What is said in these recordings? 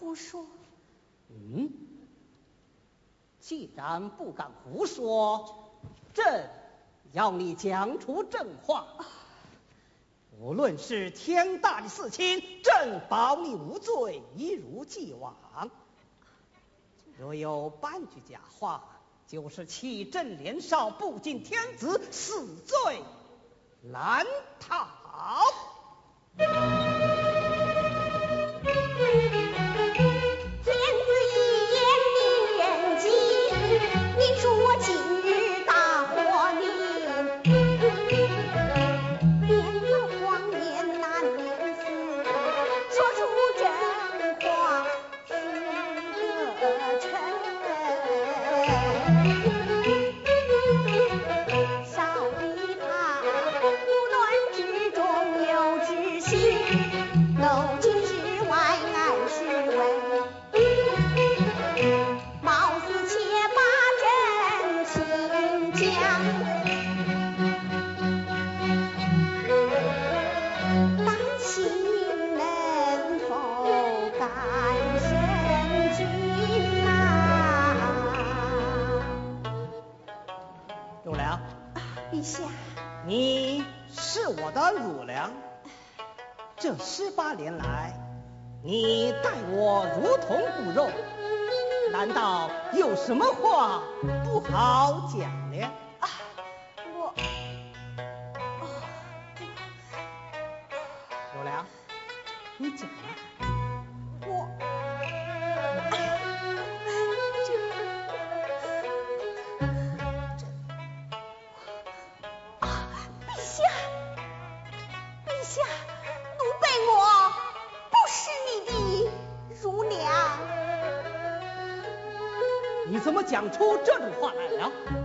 胡说。嗯，既然不敢胡说，朕要你讲出正话。无论是天大的事情，朕保你无罪，一如既往。若有半句假话，就是欺朕年少，不敬天子，死罪难逃。这十八年来，你待我如同骨肉，难道有什么话不好讲呢？讲出这种话来了？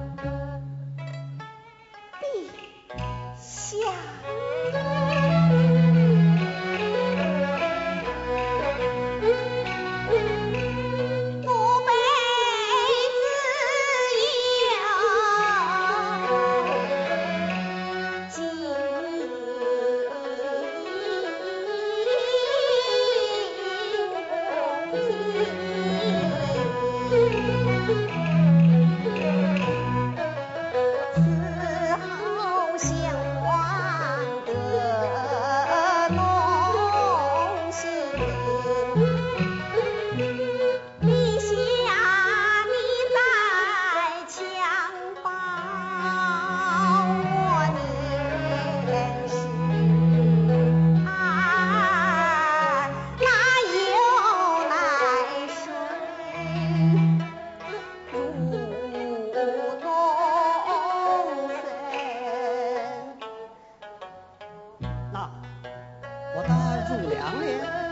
凉了呀。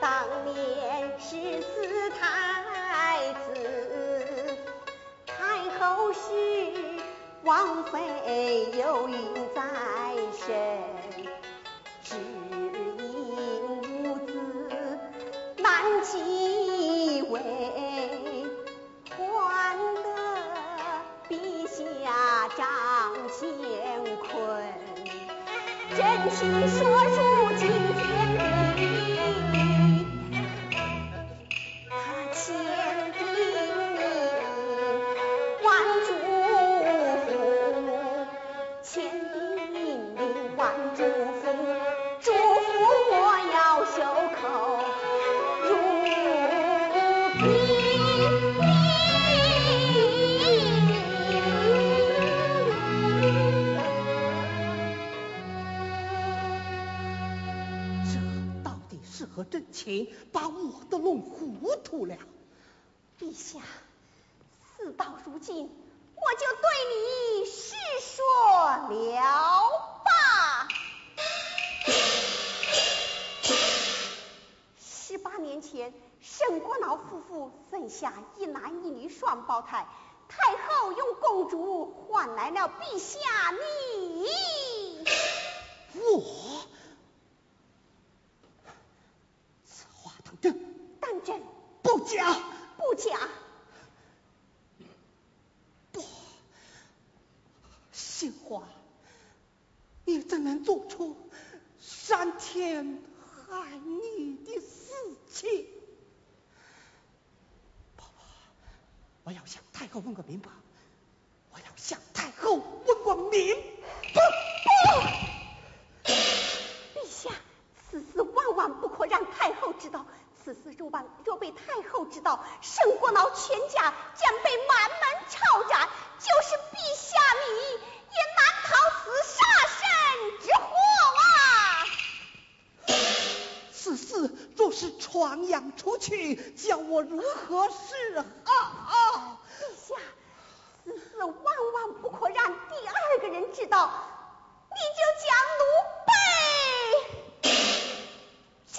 当年十四太子，太后是王妃有孕在身，只因无子难继位，还得陛下掌乾坤，真情说出今天地。和真情，把我都弄糊涂了？陛下，事到如今，我就对你实说了吧。十八年前，沈国老夫妇生下一男一女双胞胎，太后用公主换来了陛下你。我，此话当真？当真不假。不假？不，杏花，你怎能做出伤天害理的事情？不，我要向太后问个明白，我要向太后问个明不不，陛下，此事万万不可让太后知道。此事若万若被太后知道，沈国老全家将被满门抄斩，就是陛下你也难逃此杀身之祸啊！此事若是传扬出去，叫我如何是好？陛下，此事万万不可让第二个人知道，你就将奴婢斩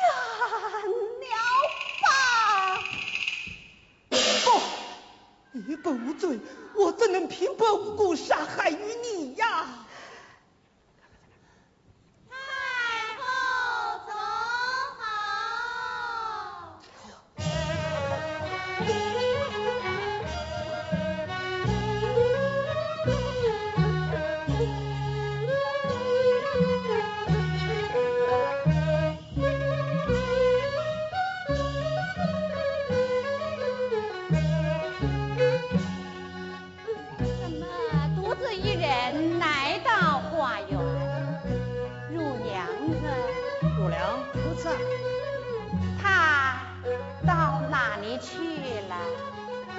你本无罪，我怎能平白无故杀害于你呀？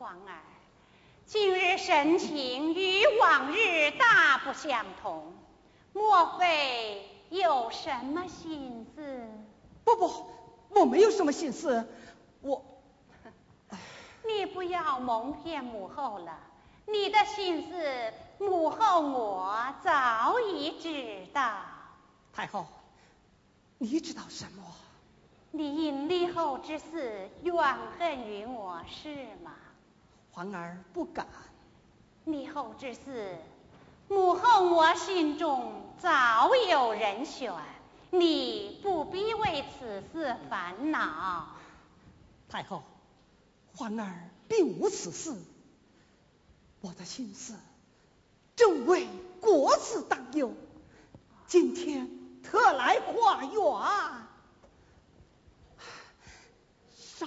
皇儿，今日神情与往日大不相同，莫非有什么心思？不不，我没有什么心思。我，你不要蒙骗母后了。你的心思，母后我早已知道。太后，你知道什么？你因立后之死怨恨于我是吗？皇儿不敢。李后之事，母后我心中早有人选，你不必为此事烦恼。太后，皇儿并无此事，我的心思正为国事担忧，今天。特来化缘，少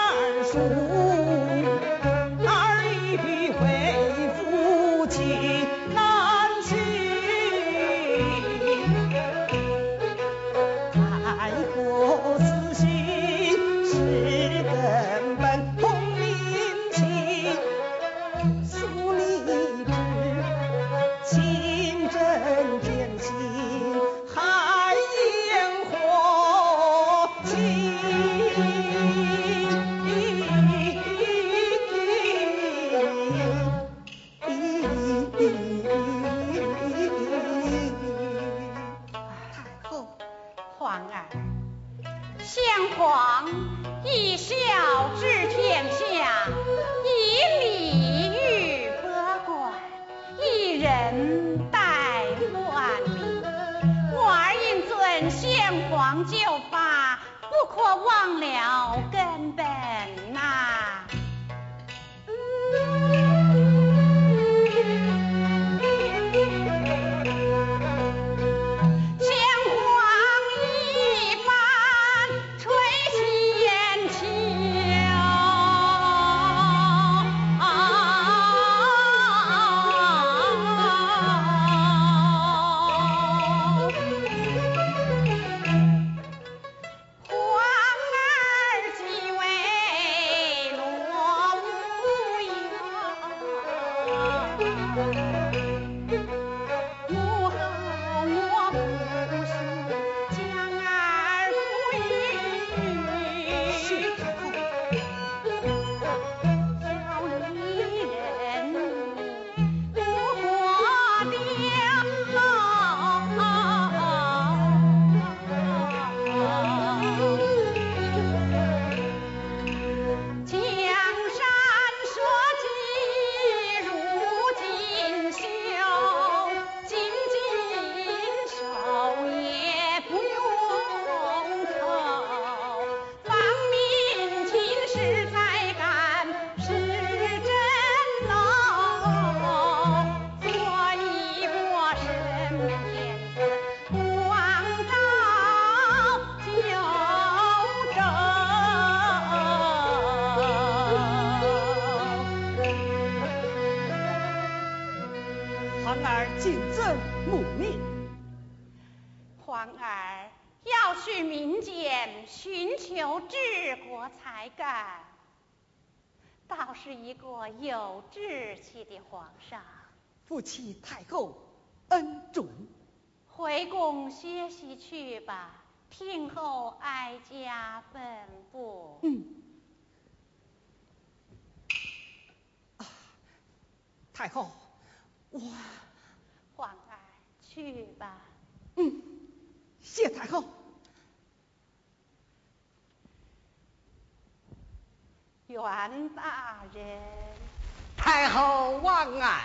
是一个有志气的皇上，父亲太后恩准，回宫歇息去吧，听候哀家吩咐。嗯。啊，太后，我，皇儿去吧。嗯，谢太后。袁大人，太后万安。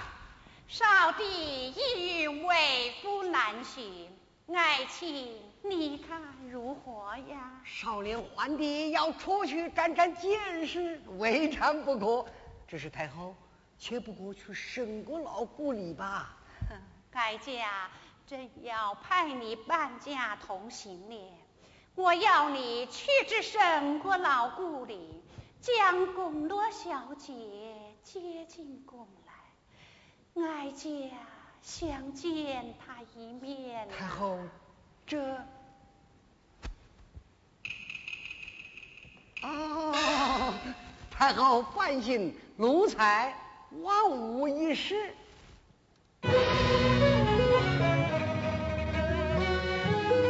少帝意欲为夫难寻，爱卿你看如何呀？少年皇帝要出去沾沾见识，未尝不可。只是太后，且不过去沈国老故里吧？哀家正要派你伴驾同行呢。我要你去至沈国老故里。将宫罗小姐接进宫来，哀家想见她一面。太后，这……哦，太后放心，奴才万无一失。